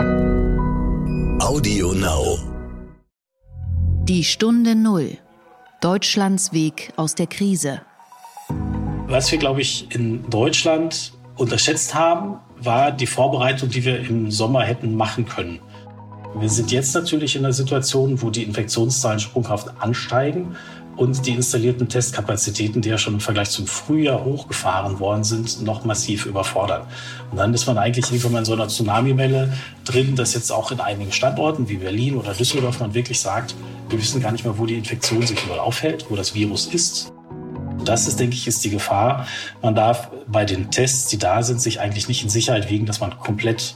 Audio Now. Die Stunde Null. Deutschlands Weg aus der Krise. Was wir, glaube ich, in Deutschland unterschätzt haben, war die Vorbereitung, die wir im Sommer hätten machen können. Wir sind jetzt natürlich in einer Situation, wo die Infektionszahlen sprunghaft ansteigen und die installierten Testkapazitäten, die ja schon im Vergleich zum Frühjahr hochgefahren worden sind, noch massiv überfordern. Und dann ist man eigentlich irgendwann in so einer Tsunami-Welle drin, dass jetzt auch in einigen Standorten wie Berlin oder Düsseldorf man wirklich sagt, wir wissen gar nicht mehr, wo die Infektion sich überall aufhält, wo das Virus ist. Das ist, denke ich, ist die Gefahr. Man darf bei den Tests, die da sind, sich eigentlich nicht in Sicherheit wiegen, dass man komplett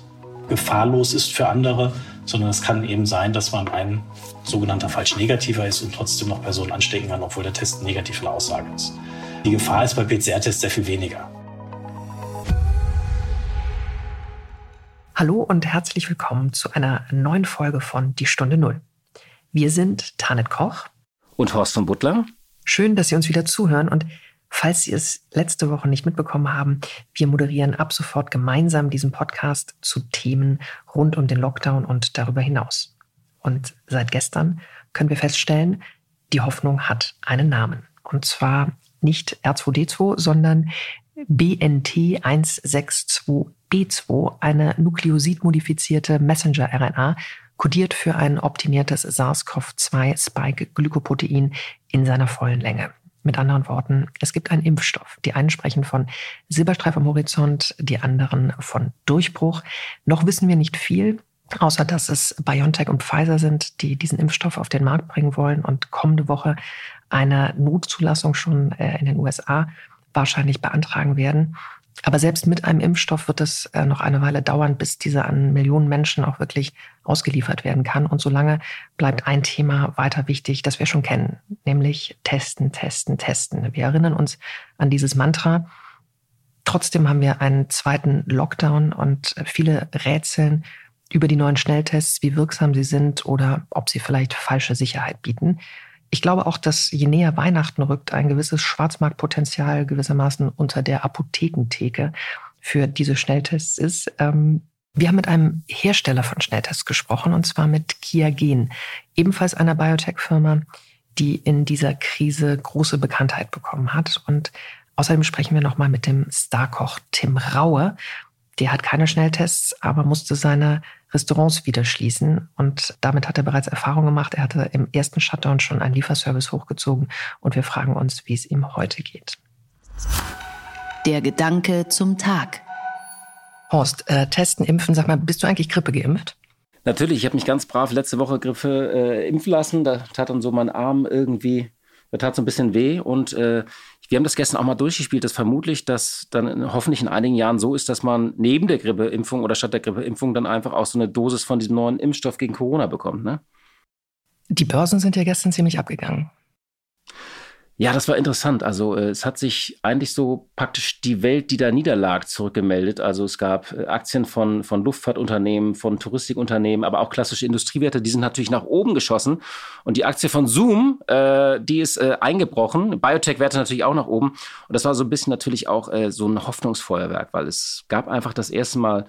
gefahrlos ist für andere, sondern es kann eben sein, dass man ein sogenannter falsch negativer ist und trotzdem noch Personen anstecken kann, obwohl der Test negativ in der Aussage ist. Die Gefahr ist bei PCR-Tests sehr viel weniger. Hallo und herzlich willkommen zu einer neuen Folge von Die Stunde Null. Wir sind Tanet Koch und Horst von Butler. Schön, dass Sie uns wieder zuhören und Falls Sie es letzte Woche nicht mitbekommen haben, wir moderieren ab sofort gemeinsam diesen Podcast zu Themen rund um den Lockdown und darüber hinaus. Und seit gestern können wir feststellen, die Hoffnung hat einen Namen. Und zwar nicht R2D2, sondern BNT162B2, eine nukleosidmodifizierte Messenger-RNA, kodiert für ein optimiertes SARS-CoV-2-Spike-Glykoprotein in seiner vollen Länge. Mit anderen Worten, es gibt einen Impfstoff. Die einen sprechen von Silberstreif am Horizont, die anderen von Durchbruch. Noch wissen wir nicht viel, außer dass es BioNTech und Pfizer sind, die diesen Impfstoff auf den Markt bringen wollen und kommende Woche eine Notzulassung schon äh, in den USA wahrscheinlich beantragen werden. Aber selbst mit einem Impfstoff wird es äh, noch eine Weile dauern, bis dieser an Millionen Menschen auch wirklich ausgeliefert werden kann. Und solange bleibt ein Thema weiter wichtig, das wir schon kennen, nämlich testen, testen, testen. Wir erinnern uns an dieses Mantra. Trotzdem haben wir einen zweiten Lockdown und viele rätseln über die neuen Schnelltests, wie wirksam sie sind oder ob sie vielleicht falsche Sicherheit bieten. Ich glaube auch, dass je näher Weihnachten rückt, ein gewisses Schwarzmarktpotenzial gewissermaßen unter der Apothekentheke für diese Schnelltests ist. Ähm, wir haben mit einem Hersteller von Schnelltests gesprochen, und zwar mit Kiagen, ebenfalls einer Biotech-Firma, die in dieser Krise große Bekanntheit bekommen hat. Und außerdem sprechen wir nochmal mit dem Starkoch Tim Raue. Der hat keine Schnelltests, aber musste seine Restaurants wieder schließen. Und damit hat er bereits Erfahrung gemacht. Er hatte im ersten Shutdown schon einen Lieferservice hochgezogen. Und wir fragen uns, wie es ihm heute geht. Der Gedanke zum Tag. Horst, äh, testen, impfen, sag mal, bist du eigentlich Grippe geimpft? Natürlich, ich habe mich ganz brav letzte Woche Grippe äh, impfen lassen. Da tat dann so mein Arm irgendwie, da tat so ein bisschen weh und äh, wir haben das gestern auch mal durchgespielt, dass vermutlich das dann hoffentlich in einigen Jahren so ist, dass man neben der Grippeimpfung oder statt der Grippeimpfung dann einfach auch so eine Dosis von diesem neuen Impfstoff gegen Corona bekommt. Ne? Die Börsen sind ja gestern ziemlich abgegangen. Ja, das war interessant. Also äh, es hat sich eigentlich so praktisch die Welt, die da niederlag, zurückgemeldet. Also es gab äh, Aktien von, von Luftfahrtunternehmen, von Touristikunternehmen, aber auch klassische Industriewerte, die sind natürlich nach oben geschossen. Und die Aktie von Zoom, äh, die ist äh, eingebrochen. Biotech-Werte natürlich auch nach oben. Und das war so ein bisschen natürlich auch äh, so ein Hoffnungsfeuerwerk, weil es gab einfach das erste Mal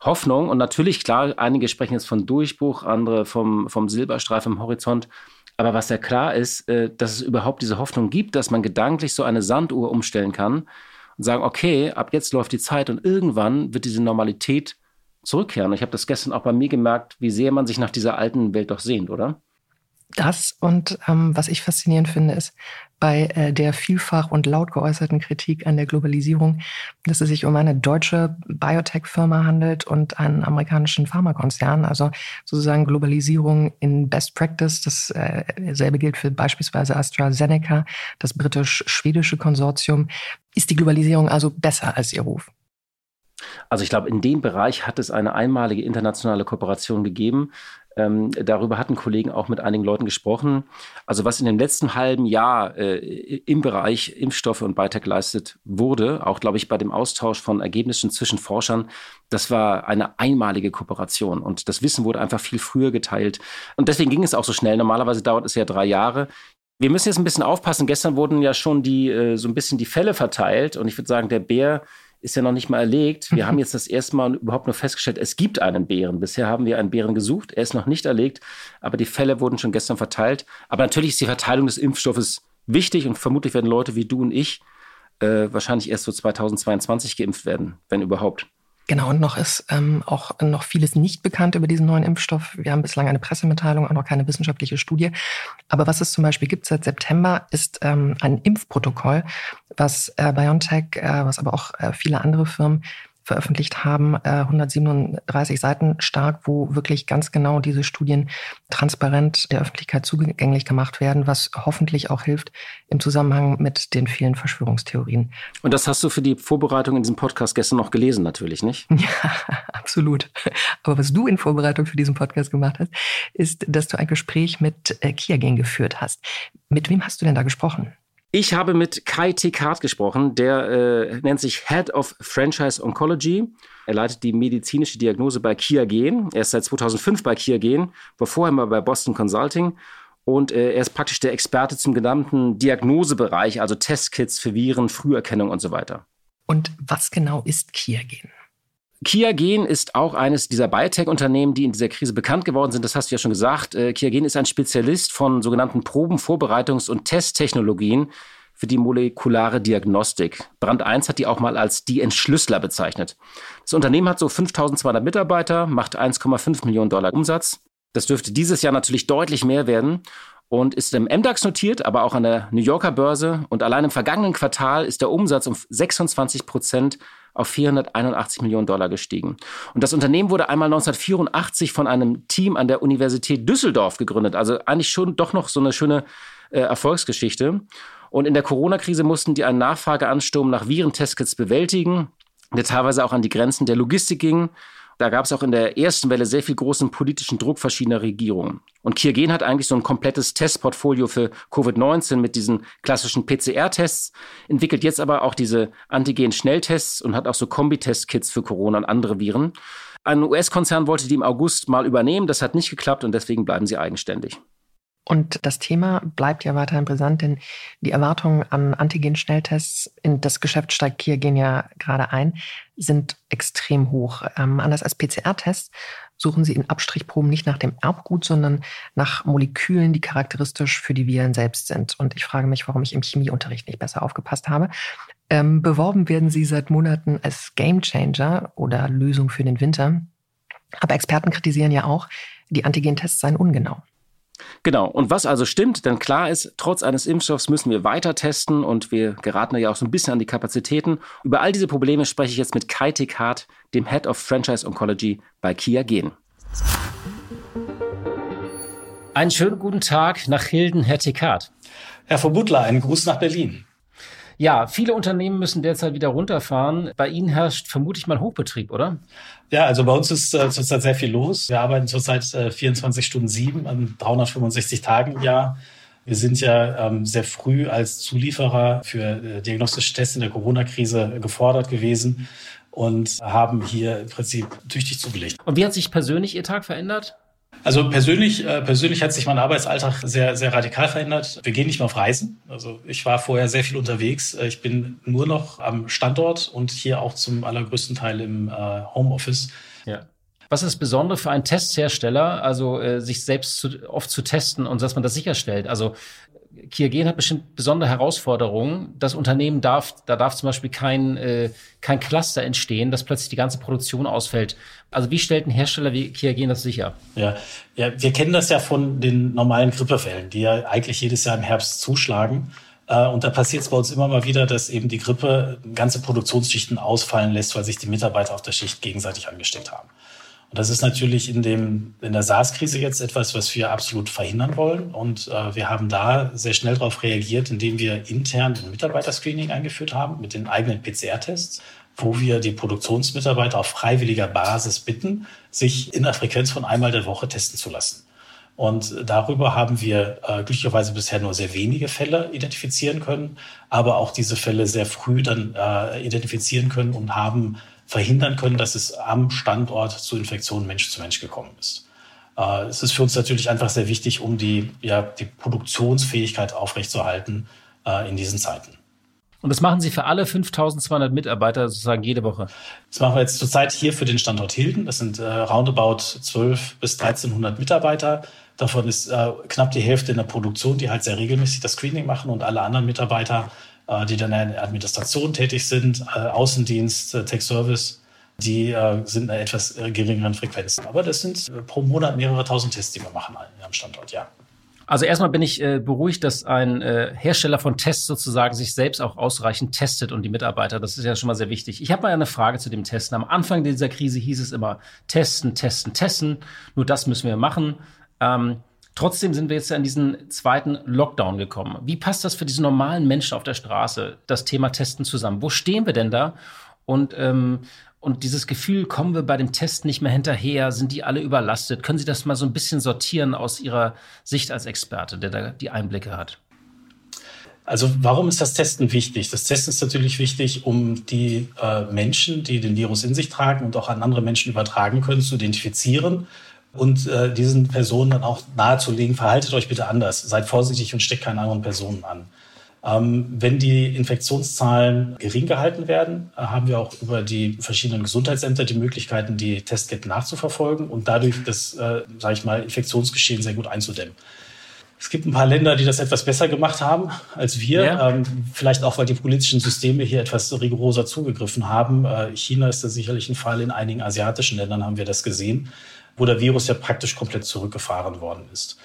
Hoffnung. Und natürlich, klar, einige sprechen jetzt von Durchbruch, andere vom, vom Silberstreif im Horizont. Aber was ja klar ist, äh, dass es überhaupt diese Hoffnung gibt, dass man gedanklich so eine Sanduhr umstellen kann und sagen, okay, ab jetzt läuft die Zeit und irgendwann wird diese Normalität zurückkehren. Und ich habe das gestern auch bei mir gemerkt, wie sehr man sich nach dieser alten Welt doch sehnt, oder? Das und ähm, was ich faszinierend finde, ist bei äh, der vielfach und laut geäußerten Kritik an der Globalisierung, dass es sich um eine deutsche Biotech-Firma handelt und einen amerikanischen Pharmakonzern. Also sozusagen Globalisierung in Best Practice. Dasselbe äh, gilt für beispielsweise AstraZeneca, das britisch-schwedische Konsortium. Ist die Globalisierung also besser als ihr Ruf? Also ich glaube, in dem Bereich hat es eine einmalige internationale Kooperation gegeben. Ähm, darüber hatten Kollegen auch mit einigen Leuten gesprochen. Also was in dem letzten halben Jahr äh, im Bereich Impfstoffe und Biotech geleistet wurde, auch glaube ich bei dem Austausch von Ergebnissen zwischen Forschern, das war eine einmalige Kooperation und das Wissen wurde einfach viel früher geteilt. Und deswegen ging es auch so schnell. Normalerweise dauert es ja drei Jahre. Wir müssen jetzt ein bisschen aufpassen. Gestern wurden ja schon die äh, so ein bisschen die Fälle verteilt und ich würde sagen, der Bär ist ja noch nicht mal erlegt. Wir haben jetzt das erste Mal überhaupt nur festgestellt, es gibt einen Bären. Bisher haben wir einen Bären gesucht, er ist noch nicht erlegt, aber die Fälle wurden schon gestern verteilt. Aber natürlich ist die Verteilung des Impfstoffes wichtig und vermutlich werden Leute wie du und ich äh, wahrscheinlich erst so 2022 geimpft werden, wenn überhaupt. Genau, und noch ist ähm, auch noch vieles nicht bekannt über diesen neuen Impfstoff. Wir haben bislang eine Pressemitteilung, auch noch keine wissenschaftliche Studie. Aber was es zum Beispiel gibt seit September, ist ähm, ein Impfprotokoll, was äh, BioNTech, äh, was aber auch äh, viele andere Firmen veröffentlicht haben, 137 äh, Seiten stark, wo wirklich ganz genau diese Studien transparent der Öffentlichkeit zugänglich gemacht werden, was hoffentlich auch hilft im Zusammenhang mit den vielen Verschwörungstheorien. Und das hast du für die Vorbereitung in diesem Podcast gestern noch gelesen, natürlich, nicht? Ja, absolut. Aber was du in Vorbereitung für diesen Podcast gemacht hast, ist, dass du ein Gespräch mit äh, Kiagen geführt hast. Mit wem hast du denn da gesprochen? Ich habe mit Kai Tekart gesprochen, der äh, nennt sich Head of Franchise Oncology. Er leitet die medizinische Diagnose bei Kia Gen. Er ist seit 2005 bei Kia Gen, war vorher mal bei Boston Consulting und äh, er ist praktisch der Experte zum genannten Diagnosebereich, also Testkits für Viren, Früherkennung und so weiter. Und was genau ist Kia Gen? Kia Gen ist auch eines dieser Biotech-Unternehmen, die in dieser Krise bekannt geworden sind. Das hast du ja schon gesagt. Äh, Kia Gen ist ein Spezialist von sogenannten Probenvorbereitungs- und Testtechnologien für die molekulare Diagnostik. Brand 1 hat die auch mal als die Entschlüsseler bezeichnet. Das Unternehmen hat so 5200 Mitarbeiter, macht 1,5 Millionen Dollar Umsatz. Das dürfte dieses Jahr natürlich deutlich mehr werden und ist im MDAX notiert, aber auch an der New Yorker Börse. Und allein im vergangenen Quartal ist der Umsatz um 26 Prozent auf 481 Millionen Dollar gestiegen. Und das Unternehmen wurde einmal 1984 von einem Team an der Universität Düsseldorf gegründet. Also eigentlich schon doch noch so eine schöne äh, Erfolgsgeschichte. Und in der Corona-Krise mussten die einen Nachfrageansturm nach Virentestkits bewältigen, der teilweise auch an die Grenzen der Logistik ging. Da gab es auch in der ersten Welle sehr viel großen politischen Druck verschiedener Regierungen. Und Kiergen hat eigentlich so ein komplettes Testportfolio für Covid-19 mit diesen klassischen PCR-Tests, entwickelt jetzt aber auch diese Antigen-Schnelltests und hat auch so Kombi-Test-Kits für Corona und andere Viren. Ein US-Konzern wollte die im August mal übernehmen, das hat nicht geklappt und deswegen bleiben sie eigenständig. Und das Thema bleibt ja weiterhin brisant, denn die Erwartungen an Antigen-Schnelltests, in das Geschäft steigt hier gehen ja gerade ein, sind extrem hoch. Ähm, anders als PCR-Tests suchen sie in Abstrichproben nicht nach dem Erbgut, sondern nach Molekülen, die charakteristisch für die Viren selbst sind. Und ich frage mich, warum ich im Chemieunterricht nicht besser aufgepasst habe. Ähm, beworben werden sie seit Monaten als Gamechanger oder Lösung für den Winter. Aber Experten kritisieren ja auch, die Antigen-Tests seien ungenau. Genau. Und was also stimmt, denn klar ist, trotz eines Impfstoffs müssen wir weiter testen und wir geraten ja auch so ein bisschen an die Kapazitäten. Über all diese Probleme spreche ich jetzt mit Kai Tekart, dem Head of Franchise Oncology bei Kia Gen. Einen schönen guten Tag nach Hilden, Herr Tekart. Herr Verbutler, einen Gruß nach Berlin. Ja, viele Unternehmen müssen derzeit wieder runterfahren. Bei Ihnen herrscht vermutlich mal Hochbetrieb, oder? Ja, also bei uns ist äh, zurzeit sehr viel los. Wir arbeiten zurzeit äh, 24 Stunden sieben an 365 Tagen im Jahr. Wir sind ja ähm, sehr früh als Zulieferer für äh, diagnostische Tests in der Corona-Krise gefordert gewesen und haben hier im Prinzip tüchtig zugelegt. Und wie hat sich persönlich Ihr Tag verändert? Also persönlich, äh, persönlich hat sich mein Arbeitsalltag sehr, sehr radikal verändert. Wir gehen nicht mehr auf Reisen. Also ich war vorher sehr viel unterwegs. Äh, ich bin nur noch am Standort und hier auch zum allergrößten Teil im äh, Homeoffice. Ja. Was ist das Besondere für einen Testhersteller, also äh, sich selbst zu, oft zu testen und dass man das sicherstellt? Also Kiergen hat bestimmt besondere Herausforderungen. Das Unternehmen darf, da darf zum Beispiel kein, äh, kein Cluster entstehen, dass plötzlich die ganze Produktion ausfällt. Also wie stellt ein Hersteller wie Kiergen das sicher? Ja, ja, wir kennen das ja von den normalen Grippefällen, die ja eigentlich jedes Jahr im Herbst zuschlagen. Äh, und da passiert es bei uns immer mal wieder, dass eben die Grippe ganze Produktionsschichten ausfallen lässt, weil sich die Mitarbeiter auf der Schicht gegenseitig angesteckt haben. Und das ist natürlich in, dem, in der SARS-Krise jetzt etwas, was wir absolut verhindern wollen. Und äh, wir haben da sehr schnell darauf reagiert, indem wir intern ein Mitarbeiterscreening eingeführt haben mit den eigenen PCR-Tests, wo wir die Produktionsmitarbeiter auf freiwilliger Basis bitten, sich in der Frequenz von einmal der Woche testen zu lassen. Und darüber haben wir äh, glücklicherweise bisher nur sehr wenige Fälle identifizieren können, aber auch diese Fälle sehr früh dann äh, identifizieren können und haben verhindern können, dass es am Standort zu Infektionen Mensch zu Mensch gekommen ist. Äh, es ist für uns natürlich einfach sehr wichtig, um die, ja, die Produktionsfähigkeit aufrechtzuerhalten äh, in diesen Zeiten. Und das machen Sie für alle 5200 Mitarbeiter sozusagen jede Woche? Das machen wir jetzt zurzeit hier für den Standort Hilden. Das sind äh, roundabout 12 bis 1300 Mitarbeiter. Davon ist äh, knapp die Hälfte in der Produktion, die halt sehr regelmäßig das Screening machen und alle anderen Mitarbeiter, die dann in der Administration tätig sind, äh, Außendienst, äh, Tech Service, die äh, sind in einer etwas geringeren Frequenz. Aber das sind pro Monat mehrere tausend Tests, die wir machen am Standort, ja. Also erstmal bin ich äh, beruhigt, dass ein äh, Hersteller von Tests sozusagen sich selbst auch ausreichend testet und die Mitarbeiter. Das ist ja schon mal sehr wichtig. Ich habe mal eine Frage zu dem Testen. Am Anfang dieser Krise hieß es immer testen, testen, testen. Nur das müssen wir machen. Ähm, trotzdem sind wir jetzt ja in diesen zweiten Lockdown gekommen. Wie passt das für diese normalen Menschen auf der Straße, das Thema Testen zusammen? Wo stehen wir denn da? Und ähm, und dieses Gefühl, kommen wir bei dem Test nicht mehr hinterher, sind die alle überlastet? Können Sie das mal so ein bisschen sortieren aus Ihrer Sicht als Experte, der da die Einblicke hat? Also warum ist das Testen wichtig? Das Testen ist natürlich wichtig, um die äh, Menschen, die den Virus in sich tragen und auch an andere Menschen übertragen können, zu identifizieren und äh, diesen Personen dann auch nahezulegen, verhaltet euch bitte anders, seid vorsichtig und steckt keine anderen Personen an. Ähm, wenn die Infektionszahlen gering gehalten werden, äh, haben wir auch über die verschiedenen Gesundheitsämter die Möglichkeiten, die Testketten nachzuverfolgen und dadurch das, äh, sage ich mal, Infektionsgeschehen sehr gut einzudämmen. Es gibt ein paar Länder, die das etwas besser gemacht haben als wir. Ja. Ähm, vielleicht auch, weil die politischen Systeme hier etwas rigoroser zugegriffen haben. Äh, China ist da sicherlich ein Fall. In einigen asiatischen Ländern haben wir das gesehen, wo der Virus ja praktisch komplett zurückgefahren worden ist.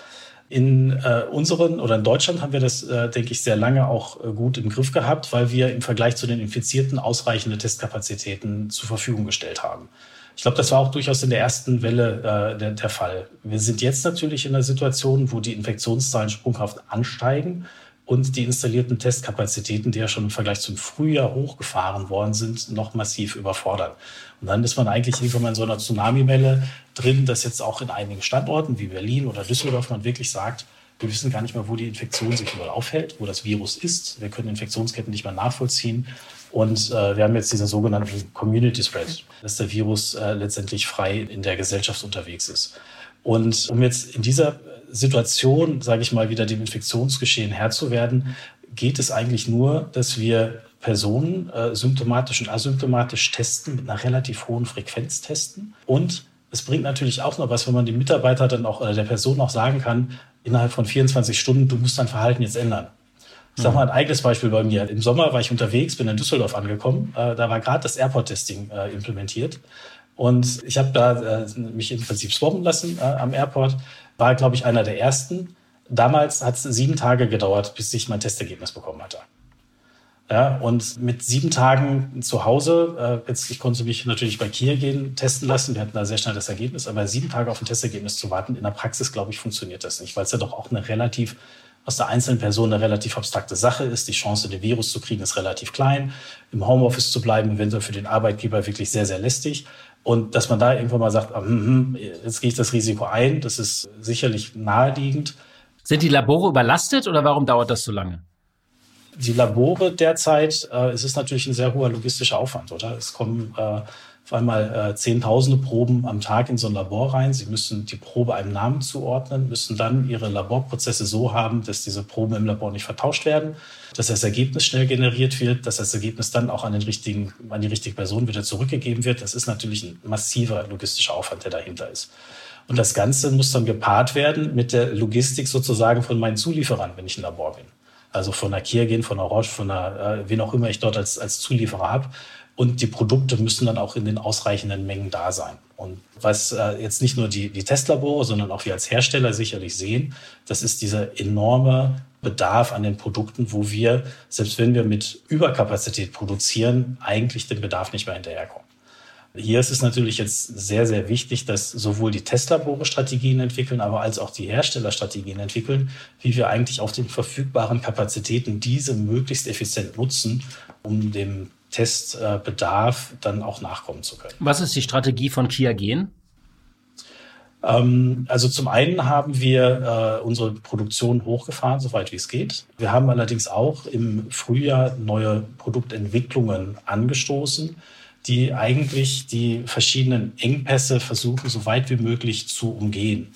In äh, unseren oder in Deutschland haben wir das, äh, denke ich, sehr lange auch äh, gut im Griff gehabt, weil wir im Vergleich zu den Infizierten ausreichende Testkapazitäten zur Verfügung gestellt haben. Ich glaube, das war auch durchaus in der ersten Welle äh, der, der Fall. Wir sind jetzt natürlich in einer Situation, wo die Infektionszahlen sprunghaft ansteigen und die installierten Testkapazitäten, die ja schon im Vergleich zum Frühjahr hochgefahren worden sind, noch massiv überfordern. Und dann ist man eigentlich irgendwann mal in so einer Tsunami-Welle drin, dass jetzt auch in einigen Standorten wie Berlin oder Düsseldorf man wirklich sagt, wir wissen gar nicht mehr, wo die Infektion sich überall aufhält, wo das Virus ist. Wir können Infektionsketten nicht mehr nachvollziehen. Und äh, wir haben jetzt diesen sogenannten Community Spread, dass der Virus äh, letztendlich frei in der Gesellschaft unterwegs ist. Und um jetzt in dieser Situation, sage ich mal, wieder dem Infektionsgeschehen Herr zu werden, geht es eigentlich nur, dass wir Personen äh, symptomatisch und asymptomatisch testen, mit einer relativ hohen Frequenz testen. Und es bringt natürlich auch noch was, wenn man dem Mitarbeiter dann auch oder der Person auch sagen kann, innerhalb von 24 Stunden, du musst dein Verhalten jetzt ändern. Ich sage mal ein eigenes Beispiel bei mir. Im Sommer war ich unterwegs, bin in Düsseldorf angekommen. Äh, da war gerade das Airport-Testing äh, implementiert. Und ich habe da äh, mich im Prinzip swabben lassen äh, am Airport war, glaube ich, einer der ersten. Damals hat es sieben Tage gedauert, bis ich mein Testergebnis bekommen hatte. Ja, und mit sieben Tagen zu Hause, äh, jetzt, ich konnte mich natürlich bei Kia gehen, testen lassen. Wir hatten da sehr schnell das Ergebnis, aber sieben Tage auf ein Testergebnis zu warten, in der Praxis, glaube ich, funktioniert das nicht, weil es ja doch auch eine relativ, aus der einzelnen Person eine relativ abstrakte Sache ist. Die Chance, den Virus zu kriegen, ist relativ klein. Im Homeoffice zu bleiben, eventuell für den Arbeitgeber wirklich sehr, sehr lästig. Und dass man da irgendwann mal sagt, ah, hm, hm, jetzt gehe ich das Risiko ein, das ist sicherlich naheliegend. Sind die Labore überlastet oder warum dauert das so lange? Die Labore derzeit, äh, es ist natürlich ein sehr hoher logistischer Aufwand, oder? Es kommen äh, auf einmal äh, zehntausende Proben am Tag in so ein Labor rein. Sie müssen die Probe einem Namen zuordnen, müssen dann ihre Laborprozesse so haben, dass diese Proben im Labor nicht vertauscht werden, dass das Ergebnis schnell generiert wird, dass das Ergebnis dann auch an, den richtigen, an die richtige Person wieder zurückgegeben wird. Das ist natürlich ein massiver logistischer Aufwand, der dahinter ist. Und das Ganze muss dann gepaart werden mit der Logistik sozusagen von meinen Zulieferern, wenn ich ein Labor bin. Also von der Kia gehen, von der Roche, von der, äh, wen auch immer ich dort als, als Zulieferer habe. Und die Produkte müssen dann auch in den ausreichenden Mengen da sein. Und was äh, jetzt nicht nur die, die Testlabore, sondern auch wir als Hersteller sicherlich sehen, das ist dieser enorme Bedarf an den Produkten, wo wir, selbst wenn wir mit Überkapazität produzieren, eigentlich den Bedarf nicht mehr hinterherkommen. Hier ist es natürlich jetzt sehr, sehr wichtig, dass sowohl die Testlabore Strategien entwickeln, aber als auch die Hersteller Strategien entwickeln, wie wir eigentlich auf den verfügbaren Kapazitäten diese möglichst effizient nutzen, um dem Testbedarf dann auch nachkommen zu können. Was ist die Strategie von Kia Gen? Ähm, also zum einen haben wir äh, unsere Produktion hochgefahren, soweit wie es geht. Wir haben allerdings auch im Frühjahr neue Produktentwicklungen angestoßen, die eigentlich die verschiedenen Engpässe versuchen, so weit wie möglich zu umgehen.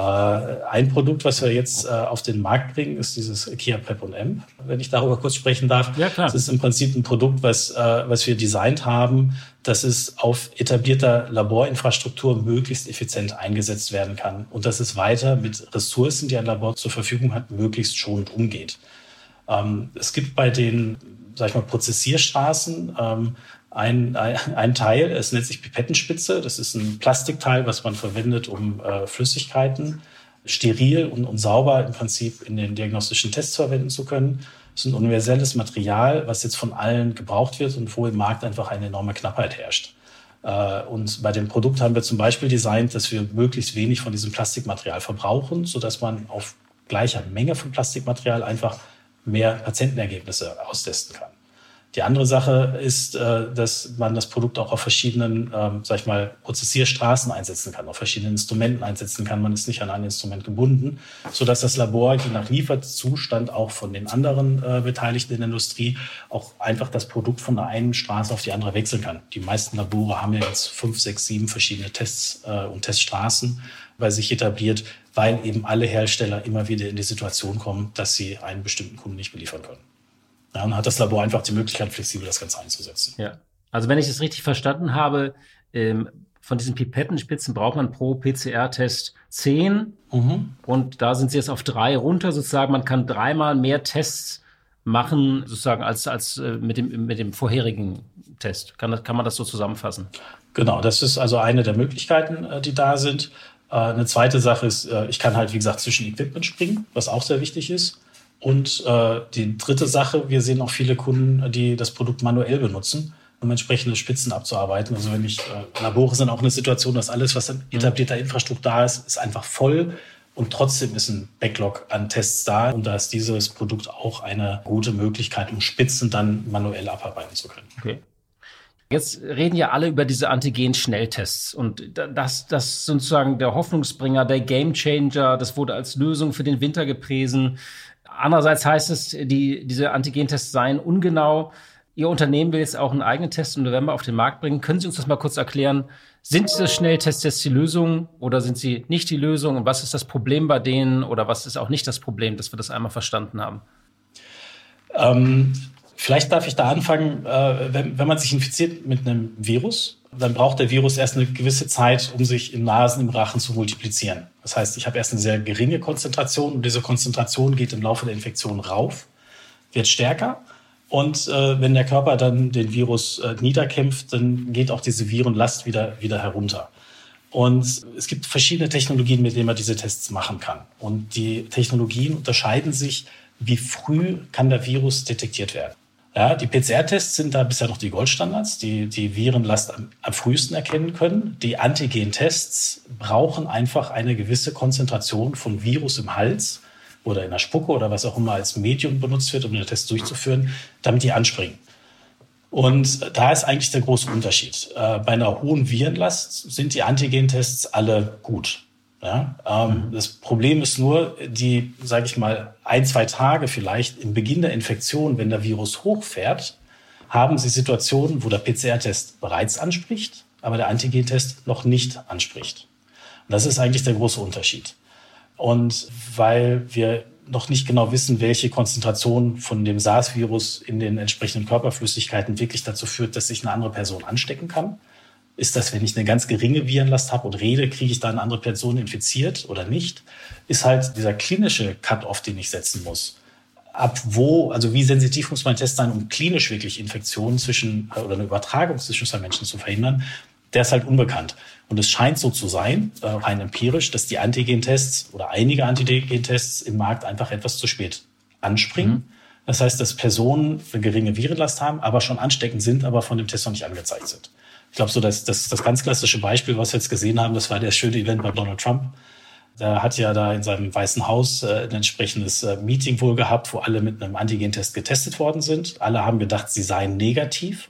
Äh, ein Produkt, was wir jetzt äh, auf den Markt bringen, ist dieses Kia Prep und M, wenn ich darüber kurz sprechen darf. Ja, klar. Das ist im Prinzip ein Produkt, was, äh, was wir designt haben, dass es auf etablierter Laborinfrastruktur möglichst effizient eingesetzt werden kann und dass es weiter mit Ressourcen, die ein Labor zur Verfügung hat, möglichst schonend umgeht. Ähm, es gibt bei den, sag ich mal, Prozessierstraßen ähm, ein, ein, ein Teil, es nennt sich Pipettenspitze. Das ist ein Plastikteil, was man verwendet, um äh, Flüssigkeiten steril und, und sauber im Prinzip in den diagnostischen Tests verwenden zu können. Das ist ein universelles Material, was jetzt von allen gebraucht wird und wo im Markt einfach eine enorme Knappheit herrscht. Äh, und bei dem Produkt haben wir zum Beispiel designt, dass wir möglichst wenig von diesem Plastikmaterial verbrauchen, sodass man auf gleicher Menge von Plastikmaterial einfach mehr Patientenergebnisse austesten kann. Die andere Sache ist, äh, dass man das Produkt auch auf verschiedenen, ähm, sag ich mal, Prozessierstraßen einsetzen kann, auf verschiedenen Instrumenten einsetzen kann. Man ist nicht an ein Instrument gebunden, so dass das Labor je nach Lieferzustand auch von den anderen äh, Beteiligten in der Industrie auch einfach das Produkt von der einen Straße auf die andere wechseln kann. Die meisten Labore haben ja jetzt fünf, sechs, sieben verschiedene Tests äh, und Teststraßen bei sich etabliert, weil eben alle Hersteller immer wieder in die Situation kommen, dass sie einen bestimmten Kunden nicht beliefern können. Dann hat das Labor einfach die Möglichkeit, flexibel das Ganze einzusetzen. Ja. Also wenn ich es richtig verstanden habe, ähm, von diesen Pipettenspitzen braucht man pro PCR-Test zehn. Mhm. Und da sind sie jetzt auf drei runter sozusagen. Man kann dreimal mehr Tests machen, sozusagen, als, als äh, mit, dem, mit dem vorherigen Test. Kann, das, kann man das so zusammenfassen? Genau, das ist also eine der Möglichkeiten, äh, die da sind. Äh, eine zweite Sache ist, ich kann halt, wie gesagt, zwischen Equipment springen, was auch sehr wichtig ist. Und äh, die dritte Sache, wir sehen auch viele Kunden, die das Produkt manuell benutzen, um entsprechende Spitzen abzuarbeiten. Also wenn ich, äh, Labore sind auch eine Situation, dass alles, was an etablierter Infrastruktur da ist, ist einfach voll. Und trotzdem ist ein Backlog an Tests da. Und da ist dieses Produkt auch eine gute Möglichkeit, um Spitzen dann manuell abarbeiten zu können. Okay. Jetzt reden ja alle über diese Antigen-Schnelltests und das, das ist sozusagen der Hoffnungsbringer, der Gamechanger. Das wurde als Lösung für den Winter gepriesen. Andererseits heißt es, die, diese Antigentests seien ungenau. Ihr Unternehmen will jetzt auch einen eigenen Test im November auf den Markt bringen. Können Sie uns das mal kurz erklären? Sind diese Schnelltests jetzt die Lösung oder sind sie nicht die Lösung? Und was ist das Problem bei denen oder was ist auch nicht das Problem, dass wir das einmal verstanden haben? Ähm, vielleicht darf ich da anfangen, äh, wenn, wenn man sich infiziert mit einem Virus, dann braucht der Virus erst eine gewisse Zeit, um sich im Nasen, im Rachen zu multiplizieren. Das heißt, ich habe erst eine sehr geringe Konzentration und diese Konzentration geht im Laufe der Infektion rauf, wird stärker. Und äh, wenn der Körper dann den Virus äh, niederkämpft, dann geht auch diese Virenlast wieder, wieder herunter. Und es gibt verschiedene Technologien, mit denen man diese Tests machen kann. Und die Technologien unterscheiden sich, wie früh kann der Virus detektiert werden. Ja, die PCR-Tests sind da bisher noch die Goldstandards, die die Virenlast am, am frühesten erkennen können. Die Antigen-Tests brauchen einfach eine gewisse Konzentration von Virus im Hals oder in der Spucke oder was auch immer als Medium benutzt wird, um den Test durchzuführen, damit die anspringen. Und da ist eigentlich der große Unterschied. Äh, bei einer hohen Virenlast sind die Antigen-Tests alle gut. Ja, ähm, mhm. Das Problem ist nur, die, sage ich mal, ein, zwei Tage vielleicht im Beginn der Infektion, wenn der Virus hochfährt, haben Sie Situationen, wo der PCR-Test bereits anspricht, aber der Antigen-Test noch nicht anspricht. Und das ist eigentlich der große Unterschied. Und weil wir noch nicht genau wissen, welche Konzentration von dem SARS-Virus in den entsprechenden Körperflüssigkeiten wirklich dazu führt, dass sich eine andere Person anstecken kann, ist das, wenn ich eine ganz geringe Virenlast habe und rede, kriege ich da eine andere Person infiziert oder nicht? Ist halt dieser klinische Cut-off, den ich setzen muss. Ab wo, also wie sensitiv muss mein Test sein, um klinisch wirklich Infektionen zwischen oder eine Übertragung zwischen zwei Menschen zu verhindern? Der ist halt unbekannt. Und es scheint so zu sein, äh, rein empirisch, dass die Antigen-Tests oder einige Antigen-Tests im Markt einfach etwas zu spät anspringen. Mhm. Das heißt, dass Personen eine geringe Virenlast haben, aber schon ansteckend sind, aber von dem Test noch nicht angezeigt sind. Ich glaube, so das, das, das ganz klassische Beispiel, was wir jetzt gesehen haben, das war der schöne Event bei Donald Trump. Der hat ja da in seinem Weißen Haus äh, ein entsprechendes äh, Meeting wohl gehabt, wo alle mit einem Antigentest getestet worden sind. Alle haben gedacht, sie seien negativ.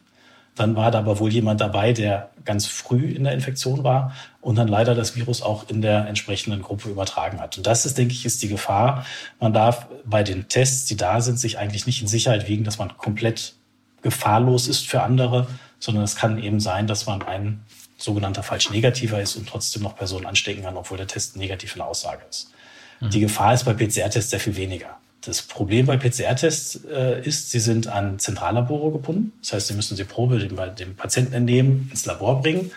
Dann war da aber wohl jemand dabei, der ganz früh in der Infektion war und dann leider das Virus auch in der entsprechenden Gruppe übertragen hat. Und das ist, denke ich, ist die Gefahr. Man darf bei den Tests, die da sind, sich eigentlich nicht in Sicherheit wiegen, dass man komplett gefahrlos ist für andere, sondern es kann eben sein, dass man einen sogenannter falsch negativer ist und trotzdem noch Personen anstecken kann, obwohl der Test negativ in der Aussage ist. Mhm. Die Gefahr ist bei PCR-Tests sehr viel weniger. Das Problem bei PCR-Tests äh, ist, sie sind an Zentrallabore gebunden. Das heißt, sie müssen die Probe dem, dem Patienten entnehmen, ins Labor bringen.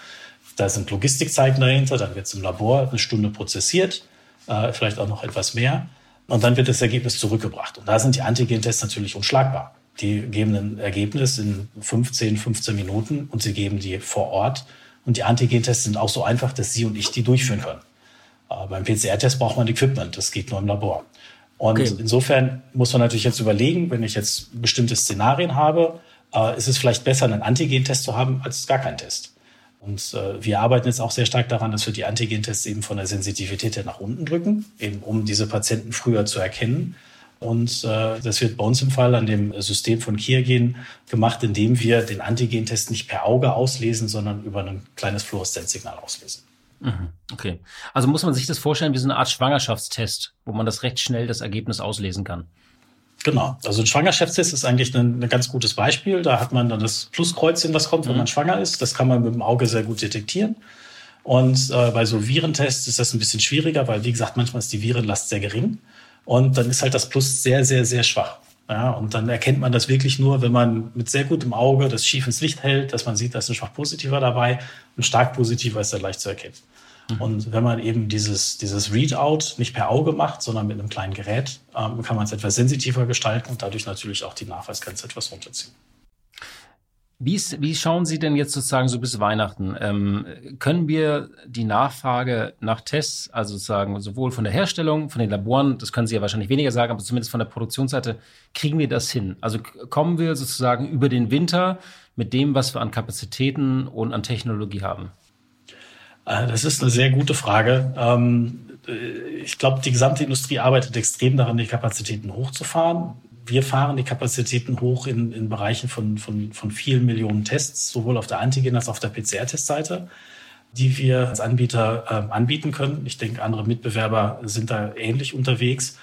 Da sind Logistikzeiten dahinter, dann wird es im Labor eine Stunde prozessiert, äh, vielleicht auch noch etwas mehr. Und dann wird das Ergebnis zurückgebracht. Und da sind die Antigen-Tests natürlich unschlagbar. Die geben ein Ergebnis in 15, 15 Minuten und sie geben die vor Ort. Und die Antigen-Tests sind auch so einfach, dass Sie und ich die durchführen können. Äh, beim PCR-Test braucht man Equipment, das geht nur im Labor. Und okay. insofern muss man natürlich jetzt überlegen, wenn ich jetzt bestimmte Szenarien habe, äh, ist es vielleicht besser, einen Antigen-Test zu haben, als gar keinen Test. Und äh, wir arbeiten jetzt auch sehr stark daran, dass wir die Antigen-Tests eben von der Sensitivität her nach unten drücken, eben um diese Patienten früher zu erkennen. Und äh, das wird bei uns im Fall an dem System von Kiergen gemacht, indem wir den Antigen-Test nicht per Auge auslesen, sondern über ein kleines Fluoreszenzsignal auslesen. Mhm. Okay. Also muss man sich das vorstellen wie so eine Art Schwangerschaftstest, wo man das recht schnell das Ergebnis auslesen kann. Genau. Also ein Schwangerschaftstest ist eigentlich ein, ein, ganz gutes Beispiel. Da hat man dann das Pluskreuzchen, was kommt, wenn mhm. man schwanger ist. Das kann man mit dem Auge sehr gut detektieren. Und äh, bei so Virentests ist das ein bisschen schwieriger, weil, wie gesagt, manchmal ist die Virenlast sehr gering. Und dann ist halt das Plus sehr, sehr, sehr schwach. Ja, und dann erkennt man das wirklich nur, wenn man mit sehr gutem Auge das schief ins Licht hält, dass man sieht, da ist ein schwach positiver dabei und stark positiver ist er leicht zu erkennen. Mhm. Und wenn man eben dieses, dieses Readout nicht per Auge macht, sondern mit einem kleinen Gerät, ähm, kann man es etwas sensitiver gestalten und dadurch natürlich auch die Nachweisgrenze etwas runterziehen. Wie, ist, wie schauen Sie denn jetzt sozusagen so bis Weihnachten? Ähm, können wir die Nachfrage nach Tests, also sozusagen sowohl von der Herstellung, von den Laboren, das können Sie ja wahrscheinlich weniger sagen, aber zumindest von der Produktionsseite, kriegen wir das hin? Also kommen wir sozusagen über den Winter mit dem, was wir an Kapazitäten und an Technologie haben? Äh, das ist eine sehr gute Frage. Ähm, äh, ich glaube, die gesamte Industrie arbeitet extrem daran, die Kapazitäten hochzufahren. Wir fahren die Kapazitäten hoch in, in Bereichen von, von, von vielen Millionen Tests, sowohl auf der Antigen- als auch auf der PCR-Testseite, die wir als Anbieter äh, anbieten können. Ich denke, andere Mitbewerber sind da ähnlich unterwegs.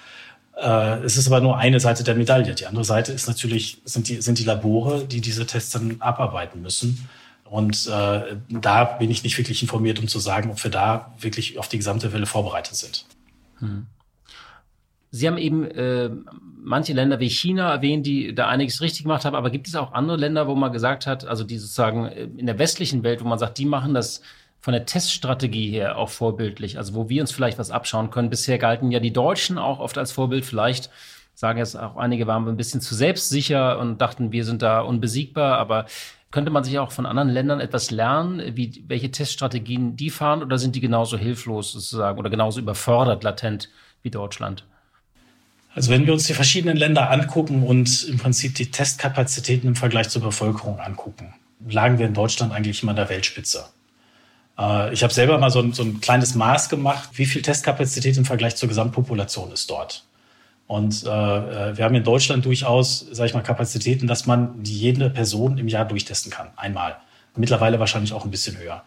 Äh, es ist aber nur eine Seite der Medaille. Die andere Seite ist natürlich, sind die, sind die Labore, die diese Tests dann abarbeiten müssen. Und äh, da bin ich nicht wirklich informiert, um zu sagen, ob wir da wirklich auf die gesamte Welle vorbereitet sind. Hm. Sie haben eben äh, manche Länder wie China erwähnt, die da einiges richtig gemacht haben, aber gibt es auch andere Länder, wo man gesagt hat, also die sozusagen äh, in der westlichen Welt, wo man sagt, die machen das von der Teststrategie her auch vorbildlich, also wo wir uns vielleicht was abschauen können. Bisher galten ja die Deutschen auch oft als Vorbild, vielleicht sagen jetzt auch einige, waren wir ein bisschen zu selbstsicher und dachten, wir sind da unbesiegbar, aber könnte man sich auch von anderen Ländern etwas lernen, wie, welche Teststrategien die fahren oder sind die genauso hilflos sozusagen oder genauso überfordert latent wie Deutschland? Also wenn wir uns die verschiedenen Länder angucken und im Prinzip die Testkapazitäten im Vergleich zur Bevölkerung angucken, lagen wir in Deutschland eigentlich immer in der Weltspitze. Äh, ich habe selber mal so ein, so ein kleines Maß gemacht, wie viel Testkapazität im Vergleich zur Gesamtpopulation ist dort. Und äh, äh, wir haben in Deutschland durchaus, sage ich mal, Kapazitäten, dass man jede Person im Jahr durchtesten kann. Einmal. Mittlerweile wahrscheinlich auch ein bisschen höher.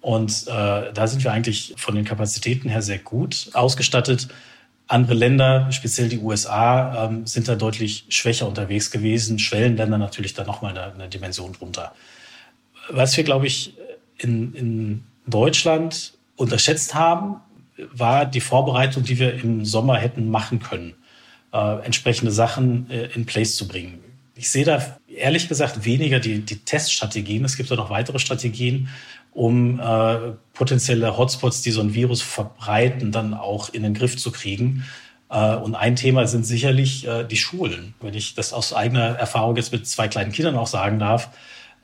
Und äh, da sind wir eigentlich von den Kapazitäten her sehr gut ausgestattet. Andere Länder, speziell die USA, ähm, sind da deutlich schwächer unterwegs gewesen. Schwellenländer natürlich da nochmal eine, eine Dimension drunter. Was wir, glaube ich, in, in Deutschland unterschätzt haben, war die Vorbereitung, die wir im Sommer hätten machen können äh, entsprechende Sachen äh, in place zu bringen. Ich sehe da ehrlich gesagt weniger die, die Teststrategien. Es gibt auch noch weitere Strategien, um äh, potenzielle Hotspots, die so ein Virus verbreiten, dann auch in den Griff zu kriegen. Äh, und ein Thema sind sicherlich äh, die Schulen. Wenn ich das aus eigener Erfahrung jetzt mit zwei kleinen Kindern auch sagen darf,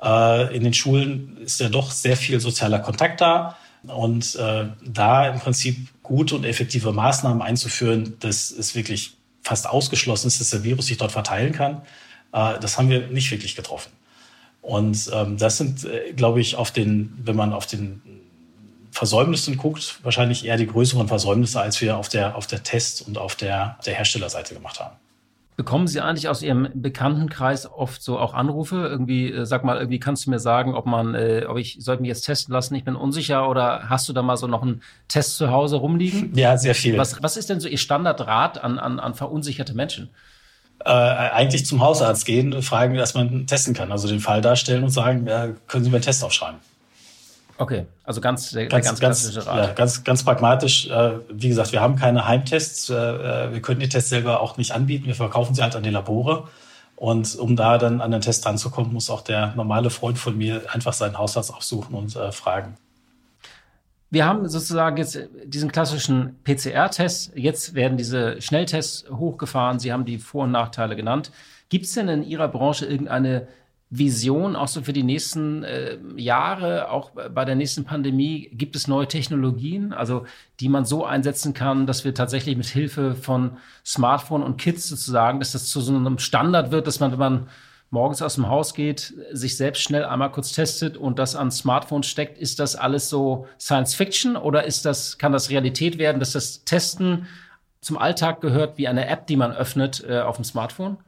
äh, in den Schulen ist ja doch sehr viel sozialer Kontakt da. Und äh, da im Prinzip gute und effektive Maßnahmen einzuführen, das ist wirklich fast ausgeschlossen dass der Virus sich dort verteilen kann. Äh, das haben wir nicht wirklich getroffen. Und ähm, das sind, äh, glaube ich, auf den, wenn man auf den Versäumnissen guckt, wahrscheinlich eher die größeren Versäumnisse, als wir auf der, auf der Test- und auf der, der Herstellerseite gemacht haben. Bekommen Sie eigentlich aus Ihrem Bekanntenkreis oft so auch Anrufe? Irgendwie, äh, sag mal, irgendwie kannst du mir sagen, ob man, äh, ob ich sollte mich jetzt testen lassen, ich bin unsicher oder hast du da mal so noch einen Test zu Hause rumliegen? Ja, sehr viel. Was, was ist denn so Ihr Standardrat an, an, an verunsicherte Menschen? Äh, eigentlich zum Hausarzt gehen und fragen, dass man testen kann. Also den Fall darstellen und sagen, ja, können Sie mir einen Test aufschreiben. Okay, also ganz, der, ganz, der ganz, ganz, ja, ganz, ganz pragmatisch. Äh, wie gesagt, wir haben keine Heimtests. Äh, wir können die Tests selber auch nicht anbieten. Wir verkaufen sie halt an die Labore. Und um da dann an den Test ranzukommen, muss auch der normale Freund von mir einfach seinen Hausarzt aufsuchen und äh, fragen. Wir haben sozusagen jetzt diesen klassischen PCR-Test. Jetzt werden diese Schnelltests hochgefahren. Sie haben die Vor- und Nachteile genannt. Gibt es denn in Ihrer Branche irgendeine Vision auch so für die nächsten äh, Jahre, auch bei der nächsten Pandemie? Gibt es neue Technologien, also die man so einsetzen kann, dass wir tatsächlich mit Hilfe von Smartphone und Kits sozusagen, dass das zu so einem Standard wird, dass man, wenn man morgens aus dem Haus geht, sich selbst schnell einmal kurz testet und das ans Smartphone steckt, ist das alles so Science Fiction oder ist das, kann das Realität werden, dass das Testen zum Alltag gehört wie eine App, die man öffnet äh, auf dem Smartphone?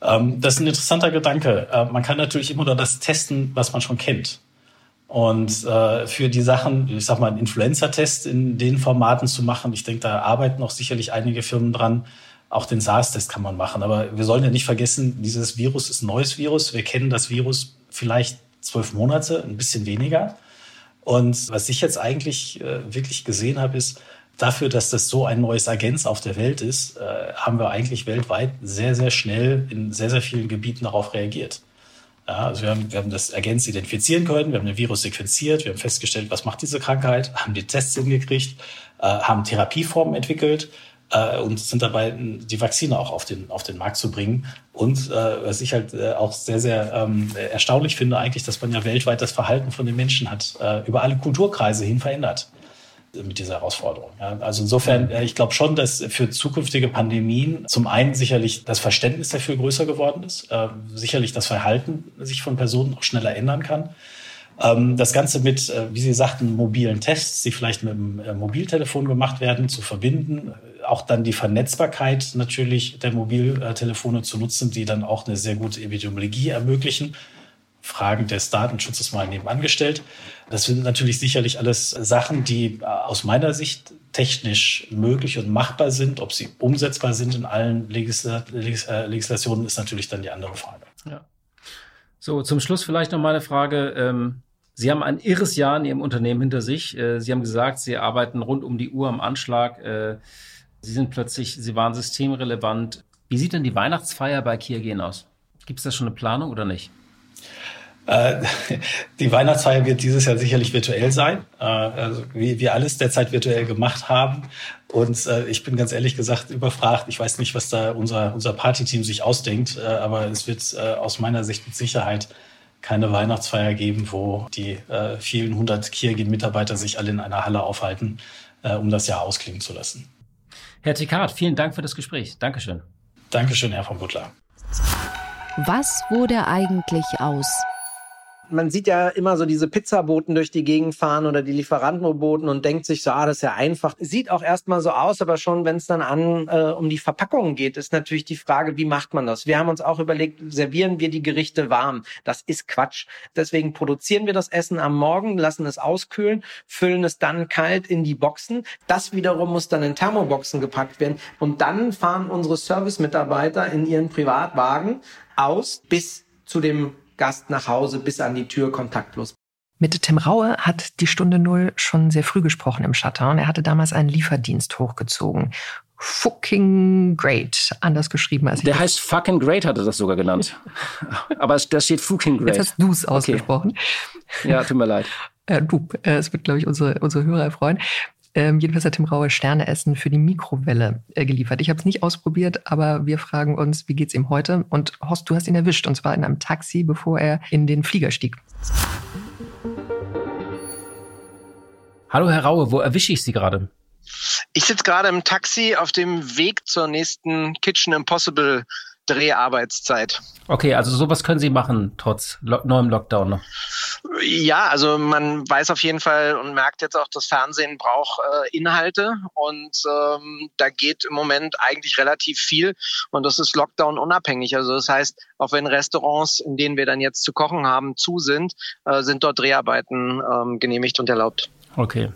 Ähm, das ist ein interessanter Gedanke. Äh, man kann natürlich immer nur das testen, was man schon kennt. Und äh, für die Sachen, ich sag mal, einen Influenza-Test in den Formaten zu machen, ich denke, da arbeiten auch sicherlich einige Firmen dran. Auch den SARS-Test kann man machen. Aber wir sollen ja nicht vergessen, dieses Virus ist ein neues Virus. Wir kennen das Virus vielleicht zwölf Monate, ein bisschen weniger. Und was ich jetzt eigentlich äh, wirklich gesehen habe, ist, dafür, dass das so ein neues Agens auf der Welt ist, äh, haben wir eigentlich weltweit sehr, sehr schnell in sehr, sehr vielen Gebieten darauf reagiert. Ja, also wir haben, wir haben das Agens identifizieren können, wir haben den Virus sequenziert, wir haben festgestellt, was macht diese Krankheit, haben die Tests hingekriegt, äh, haben Therapieformen entwickelt äh, und sind dabei, die Vakzine auch auf den, auf den Markt zu bringen. Und äh, was ich halt äh, auch sehr, sehr ähm, erstaunlich finde, eigentlich, dass man ja weltweit das Verhalten von den Menschen hat äh, über alle Kulturkreise hin verändert mit dieser Herausforderung. Ja, also insofern, ich glaube schon, dass für zukünftige Pandemien zum einen sicherlich das Verständnis dafür größer geworden ist, äh, sicherlich das Verhalten sich von Personen auch schneller ändern kann. Ähm, das Ganze mit, äh, wie Sie sagten, mobilen Tests, die vielleicht mit dem äh, Mobiltelefon gemacht werden, zu verbinden, auch dann die Vernetzbarkeit natürlich der Mobiltelefone zu nutzen, die dann auch eine sehr gute Epidemiologie ermöglichen Fragen des Datenschutzes mal nebenan gestellt. Das sind natürlich sicherlich alles Sachen, die äh, aus meiner Sicht technisch möglich und machbar sind. Ob sie umsetzbar sind in allen Legisla Legis äh, Legislationen, ist natürlich dann die andere Frage. Ja. So, zum Schluss vielleicht noch mal eine Frage. Ähm, sie haben ein irres Jahr in Ihrem Unternehmen hinter sich. Äh, sie haben gesagt, Sie arbeiten rund um die Uhr am Anschlag. Sie sind plötzlich, Sie waren systemrelevant. Wie sieht denn die Weihnachtsfeier bei Kiergen aus? Gibt es da schon eine Planung oder nicht? Äh, die Weihnachtsfeier wird dieses Jahr sicherlich virtuell sein, äh, also wie wir alles derzeit virtuell gemacht haben. Und äh, ich bin ganz ehrlich gesagt überfragt. Ich weiß nicht, was da unser, unser Partyteam sich ausdenkt, aber es wird aus meiner Sicht mit Sicherheit keine Weihnachtsfeier geben, wo die vielen hundert Kirgin-Mitarbeiter sich alle in einer Halle aufhalten, um das Jahr ausklingen zu lassen. Herr Tekart, vielen Dank für das Gespräch. Dankeschön. Dankeschön, Herr von Butler. Was wurde eigentlich aus? Man sieht ja immer so diese Pizzaboten durch die Gegend fahren oder die Lieferantenboten und denkt sich so, ah, das ist ja einfach. Sieht auch erstmal so aus, aber schon, wenn es dann an äh, um die Verpackungen geht, ist natürlich die Frage, wie macht man das? Wir haben uns auch überlegt, servieren wir die Gerichte warm? Das ist Quatsch. Deswegen produzieren wir das Essen am Morgen, lassen es auskühlen, füllen es dann kalt in die Boxen. Das wiederum muss dann in Thermoboxen gepackt werden und dann fahren unsere Service-Mitarbeiter in ihren Privatwagen aus bis zu dem Gast nach Hause bis an die Tür kontaktlos. Mit Tim Raue hat die Stunde Null schon sehr früh gesprochen im Shutter und er hatte damals einen Lieferdienst hochgezogen. Fucking great, anders geschrieben als ich. Der heißt fucking great, hat er das sogar genannt. Aber da steht fucking great. Jetzt hast du es ausgesprochen. Okay. Ja, tut mir leid. Äh, du, äh, es wird, glaube ich, unsere, unsere Hörer freuen. Ähm, jedenfalls hat Tim Raue Sterneessen für die Mikrowelle äh, geliefert. Ich habe es nicht ausprobiert, aber wir fragen uns, wie geht's ihm heute? Und Horst, du hast ihn erwischt, und zwar in einem Taxi, bevor er in den Flieger stieg. Hallo Herr Raue, wo erwische ich Sie gerade? Ich sitze gerade im Taxi auf dem Weg zur nächsten Kitchen Impossible Dreharbeitszeit. Okay, also sowas können Sie machen, trotz lo neuem Lockdown noch. Ja, also man weiß auf jeden Fall und merkt jetzt auch, das Fernsehen braucht äh, Inhalte und ähm, da geht im Moment eigentlich relativ viel und das ist Lockdown unabhängig. Also das heißt, auch wenn Restaurants, in denen wir dann jetzt zu kochen haben, zu sind, äh, sind dort Dreharbeiten ähm, genehmigt und erlaubt. Okay.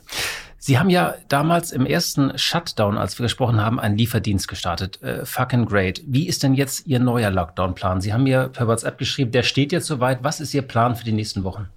Sie haben ja damals im ersten Shutdown, als wir gesprochen haben, einen Lieferdienst gestartet. Äh, fucking great. Wie ist denn jetzt Ihr neuer Lockdown-Plan? Sie haben mir per WhatsApp geschrieben, der steht jetzt soweit. Was ist Ihr Plan für die nächsten Wochen?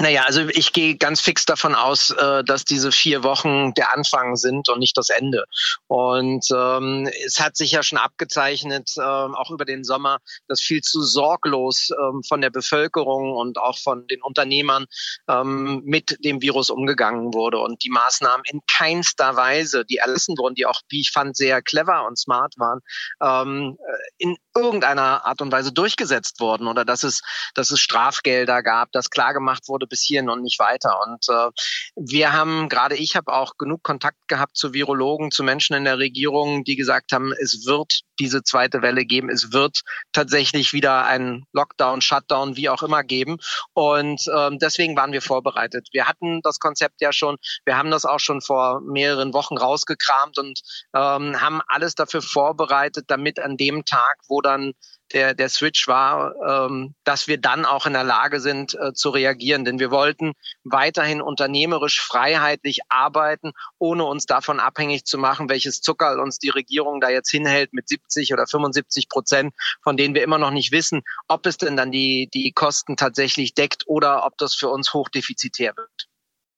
Naja, also ich gehe ganz fix davon aus, äh, dass diese vier Wochen der Anfang sind und nicht das Ende. Und ähm, es hat sich ja schon abgezeichnet, äh, auch über den Sommer, dass viel zu sorglos ähm, von der Bevölkerung und auch von den Unternehmern ähm, mit dem Virus umgegangen wurde und die Maßnahmen in keinster Weise, die erlassen wurden, die auch, wie ich fand, sehr clever und smart waren, ähm, in irgendeiner Art und Weise durchgesetzt wurden oder dass es, dass es Strafgelder gab, dass klargemacht wurde, bis hierhin und nicht weiter. Und äh, wir haben, gerade ich habe auch genug Kontakt gehabt zu Virologen, zu Menschen in der Regierung, die gesagt haben, es wird diese zweite Welle geben, es wird tatsächlich wieder einen Lockdown, Shutdown, wie auch immer geben. Und ähm, deswegen waren wir vorbereitet. Wir hatten das Konzept ja schon, wir haben das auch schon vor mehreren Wochen rausgekramt und ähm, haben alles dafür vorbereitet, damit an dem Tag, wo dann der, der Switch war, ähm, dass wir dann auch in der Lage sind äh, zu reagieren. Denn wir wollten weiterhin unternehmerisch freiheitlich arbeiten, ohne uns davon abhängig zu machen, welches Zuckerl uns die Regierung da jetzt hinhält mit 70 oder 75 Prozent, von denen wir immer noch nicht wissen, ob es denn dann die, die Kosten tatsächlich deckt oder ob das für uns hochdefizitär wird.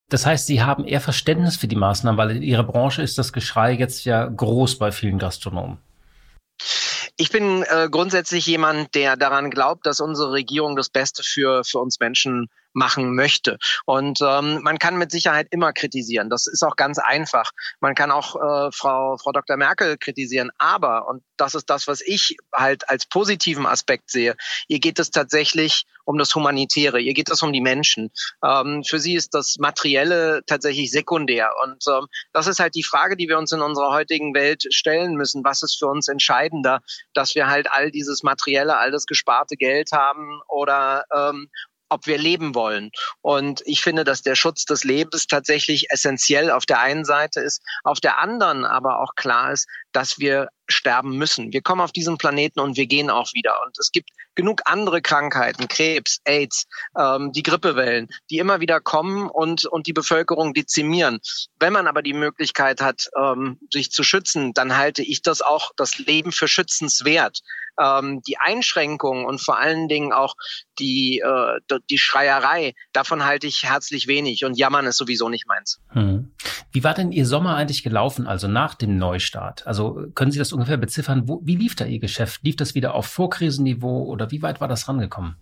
Das heißt, Sie haben eher Verständnis für die Maßnahmen, weil in Ihrer Branche ist das Geschrei jetzt ja groß bei vielen Gastronomen. Ich bin äh, grundsätzlich jemand, der daran glaubt, dass unsere Regierung das Beste für, für uns Menschen machen möchte. Und ähm, man kann mit Sicherheit immer kritisieren. Das ist auch ganz einfach. Man kann auch äh, Frau, Frau Dr. Merkel kritisieren. Aber, und das ist das, was ich halt als positiven Aspekt sehe, ihr geht es tatsächlich um das Humanitäre, ihr geht es um die Menschen. Ähm, für sie ist das Materielle tatsächlich sekundär. Und ähm, das ist halt die Frage, die wir uns in unserer heutigen Welt stellen müssen. Was ist für uns entscheidender, dass wir halt all dieses Materielle, all das gesparte Geld haben oder ähm, ob wir leben wollen. Und ich finde, dass der Schutz des Lebens tatsächlich essentiell auf der einen Seite ist, auf der anderen aber auch klar ist, dass wir sterben müssen. Wir kommen auf diesen Planeten und wir gehen auch wieder. Und es gibt genug andere Krankheiten, Krebs, AIDS, ähm, die Grippewellen, die immer wieder kommen und, und die Bevölkerung dezimieren. Wenn man aber die Möglichkeit hat, ähm, sich zu schützen, dann halte ich das auch das Leben für schützenswert ähm, die Einschränkungen und vor allen Dingen auch die, äh, die Schreierei, davon halte ich herzlich wenig und jammern ist sowieso nicht meins. Hm. Wie war denn Ihr Sommer eigentlich gelaufen, also nach dem Neustart? Also können Sie das ungefähr beziffern? Wo, wie lief da Ihr Geschäft? Lief das wieder auf Vorkrisenniveau oder wie weit war das rangekommen?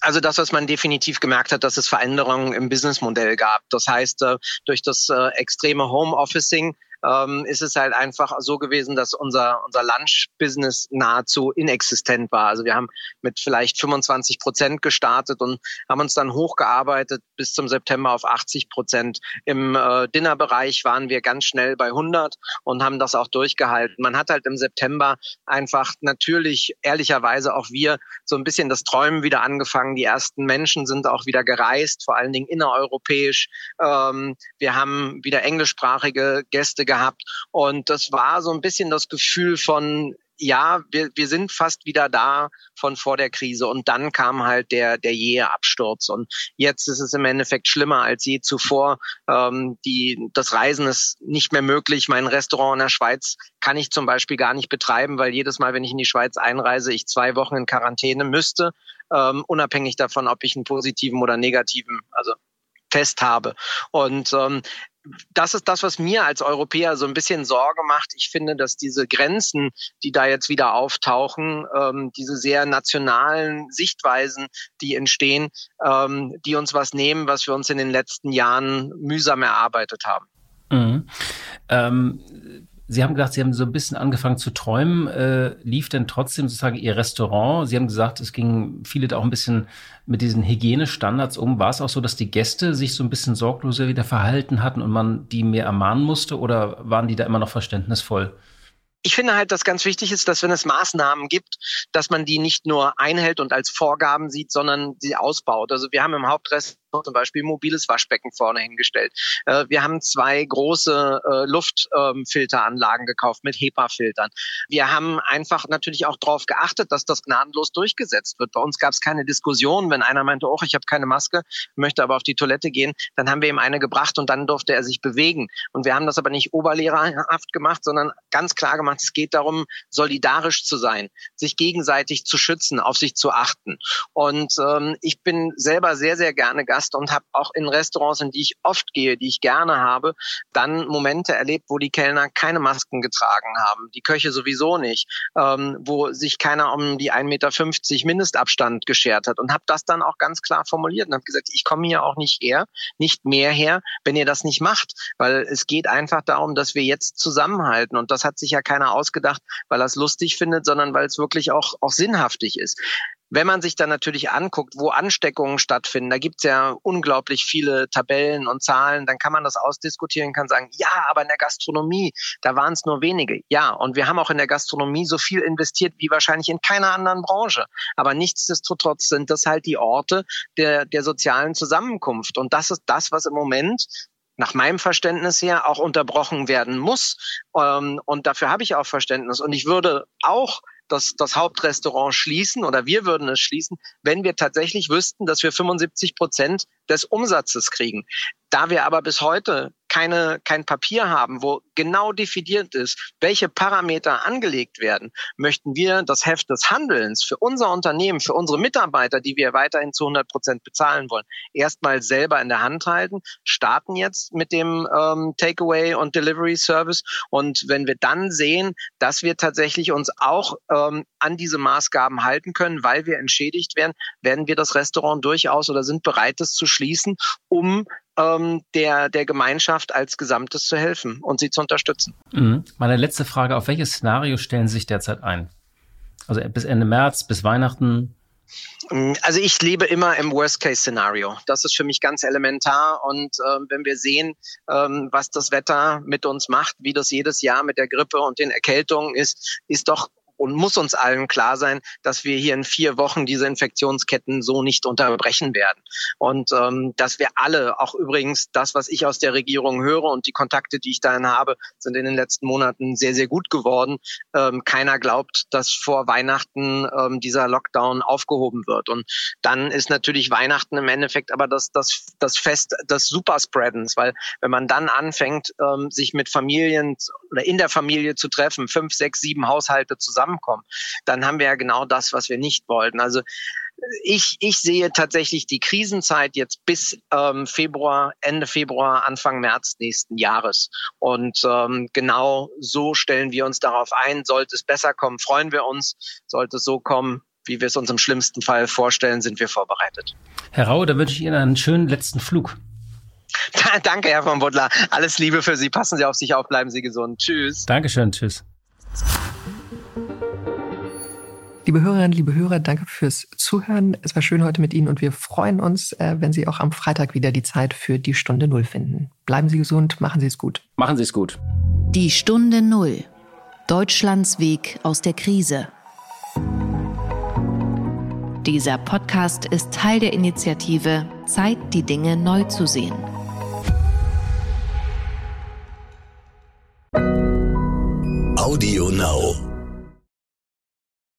Also das, was man definitiv gemerkt hat, dass es Veränderungen im Businessmodell gab. Das heißt, äh, durch das äh, extreme Homeofficing ähm, ist es halt einfach so gewesen, dass unser, unser Lunch-Business nahezu inexistent war. Also wir haben mit vielleicht 25 Prozent gestartet und haben uns dann hochgearbeitet bis zum September auf 80 Prozent. Im äh, Dinnerbereich waren wir ganz schnell bei 100 und haben das auch durchgehalten. Man hat halt im September einfach natürlich ehrlicherweise auch wir so ein bisschen das Träumen wieder angefangen. Die ersten Menschen sind auch wieder gereist, vor allen Dingen innereuropäisch. Ähm, wir haben wieder englischsprachige Gäste gehabt. Und das war so ein bisschen das Gefühl von, ja, wir, wir sind fast wieder da von vor der Krise. Und dann kam halt der, der jähe Absturz. Und jetzt ist es im Endeffekt schlimmer als je zuvor. Ähm, die, das Reisen ist nicht mehr möglich. Mein Restaurant in der Schweiz kann ich zum Beispiel gar nicht betreiben, weil jedes Mal, wenn ich in die Schweiz einreise, ich zwei Wochen in Quarantäne müsste, ähm, unabhängig davon, ob ich einen positiven oder negativen, also Test habe. Und ähm, das ist das, was mir als Europäer so ein bisschen Sorge macht. Ich finde, dass diese Grenzen, die da jetzt wieder auftauchen, ähm, diese sehr nationalen Sichtweisen, die entstehen, ähm, die uns was nehmen, was wir uns in den letzten Jahren mühsam erarbeitet haben. Mhm. Ähm, Sie haben gesagt, Sie haben so ein bisschen angefangen zu träumen. Äh, lief denn trotzdem sozusagen Ihr Restaurant? Sie haben gesagt, es ging viele da auch ein bisschen mit diesen Hygienestandards um. War es auch so, dass die Gäste sich so ein bisschen sorgloser wieder verhalten hatten und man die mehr ermahnen musste oder waren die da immer noch verständnisvoll? ich finde halt, dass ganz wichtig ist, dass wenn es Maßnahmen gibt, dass man die nicht nur einhält und als Vorgaben sieht, sondern sie ausbaut. Also wir haben im Hauptrest zum Beispiel mobiles Waschbecken vorne hingestellt. Äh, wir haben zwei große äh, Luftfilteranlagen gekauft mit HEPA-Filtern. Wir haben einfach natürlich auch darauf geachtet, dass das gnadenlos durchgesetzt wird. Bei uns gab es keine Diskussion, wenn einer meinte, oh, ich habe keine Maske, möchte aber auf die Toilette gehen, dann haben wir ihm eine gebracht und dann durfte er sich bewegen. Und wir haben das aber nicht oberlehrerhaft gemacht, sondern ganz klar gemacht, es geht darum, solidarisch zu sein, sich gegenseitig zu schützen, auf sich zu achten. Und ähm, ich bin selber sehr, sehr gerne Gast Gast und habe auch in Restaurants, in die ich oft gehe, die ich gerne habe, dann Momente erlebt, wo die Kellner keine Masken getragen haben, die Köche sowieso nicht, ähm, wo sich keiner um die 1,50 Meter Mindestabstand geschert hat und habe das dann auch ganz klar formuliert und habe gesagt, ich komme hier auch nicht her, nicht mehr her, wenn ihr das nicht macht, weil es geht einfach darum, dass wir jetzt zusammenhalten und das hat sich ja keiner ausgedacht, weil er es lustig findet, sondern weil es wirklich auch, auch sinnhaftig ist. Wenn man sich dann natürlich anguckt, wo Ansteckungen stattfinden, da gibt's ja unglaublich viele Tabellen und Zahlen, dann kann man das ausdiskutieren, kann sagen, ja, aber in der Gastronomie, da waren es nur wenige. Ja, und wir haben auch in der Gastronomie so viel investiert wie wahrscheinlich in keiner anderen Branche. Aber nichtsdestotrotz sind das halt die Orte der, der sozialen Zusammenkunft. Und das ist das, was im Moment nach meinem Verständnis her auch unterbrochen werden muss. Ähm, und dafür habe ich auch Verständnis. Und ich würde auch das, das Hauptrestaurant schließen oder wir würden es schließen, wenn wir tatsächlich wüssten, dass wir 75 Prozent des Umsatzes kriegen. Da wir aber bis heute keine, kein Papier haben, wo genau definiert ist, welche Parameter angelegt werden, möchten wir das Heft des Handelns für unser Unternehmen, für unsere Mitarbeiter, die wir weiterhin zu 100 Prozent bezahlen wollen, erstmal selber in der Hand halten, starten jetzt mit dem ähm, Takeaway und Delivery Service. Und wenn wir dann sehen, dass wir tatsächlich uns auch ähm, an diese Maßgaben halten können, weil wir entschädigt werden, werden wir das Restaurant durchaus oder sind bereit, es zu schließen, um ähm, der, der Gemeinschaft als Gesamtes zu helfen und sie zu unterstützen. Mhm. Meine letzte Frage, auf welches Szenario stellen Sie sich derzeit ein? Also bis Ende März, bis Weihnachten? Mm, also ich lebe immer im Worst-Case-Szenario. Das ist für mich ganz elementar. Und äh, wenn wir sehen, ähm, was das Wetter mit uns macht, wie das jedes Jahr mit der Grippe und den Erkältungen ist, ist doch und muss uns allen klar sein, dass wir hier in vier Wochen diese Infektionsketten so nicht unterbrechen werden. Und ähm, dass wir alle, auch übrigens das, was ich aus der Regierung höre und die Kontakte, die ich dahin habe, sind in den letzten Monaten sehr, sehr gut geworden. Ähm, keiner glaubt, dass vor Weihnachten ähm, dieser Lockdown aufgehoben wird. Und dann ist natürlich Weihnachten im Endeffekt aber das, das, das Fest des Superspreadens, weil wenn man dann anfängt, ähm, sich mit Familien oder in der Familie zu treffen, fünf, sechs, sieben Haushalte zusammen zusammenkommen, dann haben wir ja genau das, was wir nicht wollten. Also ich, ich sehe tatsächlich die Krisenzeit jetzt bis ähm, Februar, Ende Februar, Anfang März nächsten Jahres. Und ähm, genau so stellen wir uns darauf ein. Sollte es besser kommen, freuen wir uns. Sollte es so kommen, wie wir es uns im schlimmsten Fall vorstellen, sind wir vorbereitet. Herr Rau, da wünsche ich Ihnen einen schönen letzten Flug. Danke, Herr von Butler. Alles Liebe für Sie. Passen Sie auf sich auf, bleiben Sie gesund. Tschüss. Dankeschön, tschüss. Liebe Hörerinnen, liebe Hörer, danke fürs Zuhören. Es war schön heute mit Ihnen und wir freuen uns, äh, wenn Sie auch am Freitag wieder die Zeit für die Stunde Null finden. Bleiben Sie gesund, machen Sie es gut. Machen Sie es gut. Die Stunde Null. Deutschlands Weg aus der Krise. Dieser Podcast ist Teil der Initiative Zeit, die Dinge neu zu sehen. Audio Now.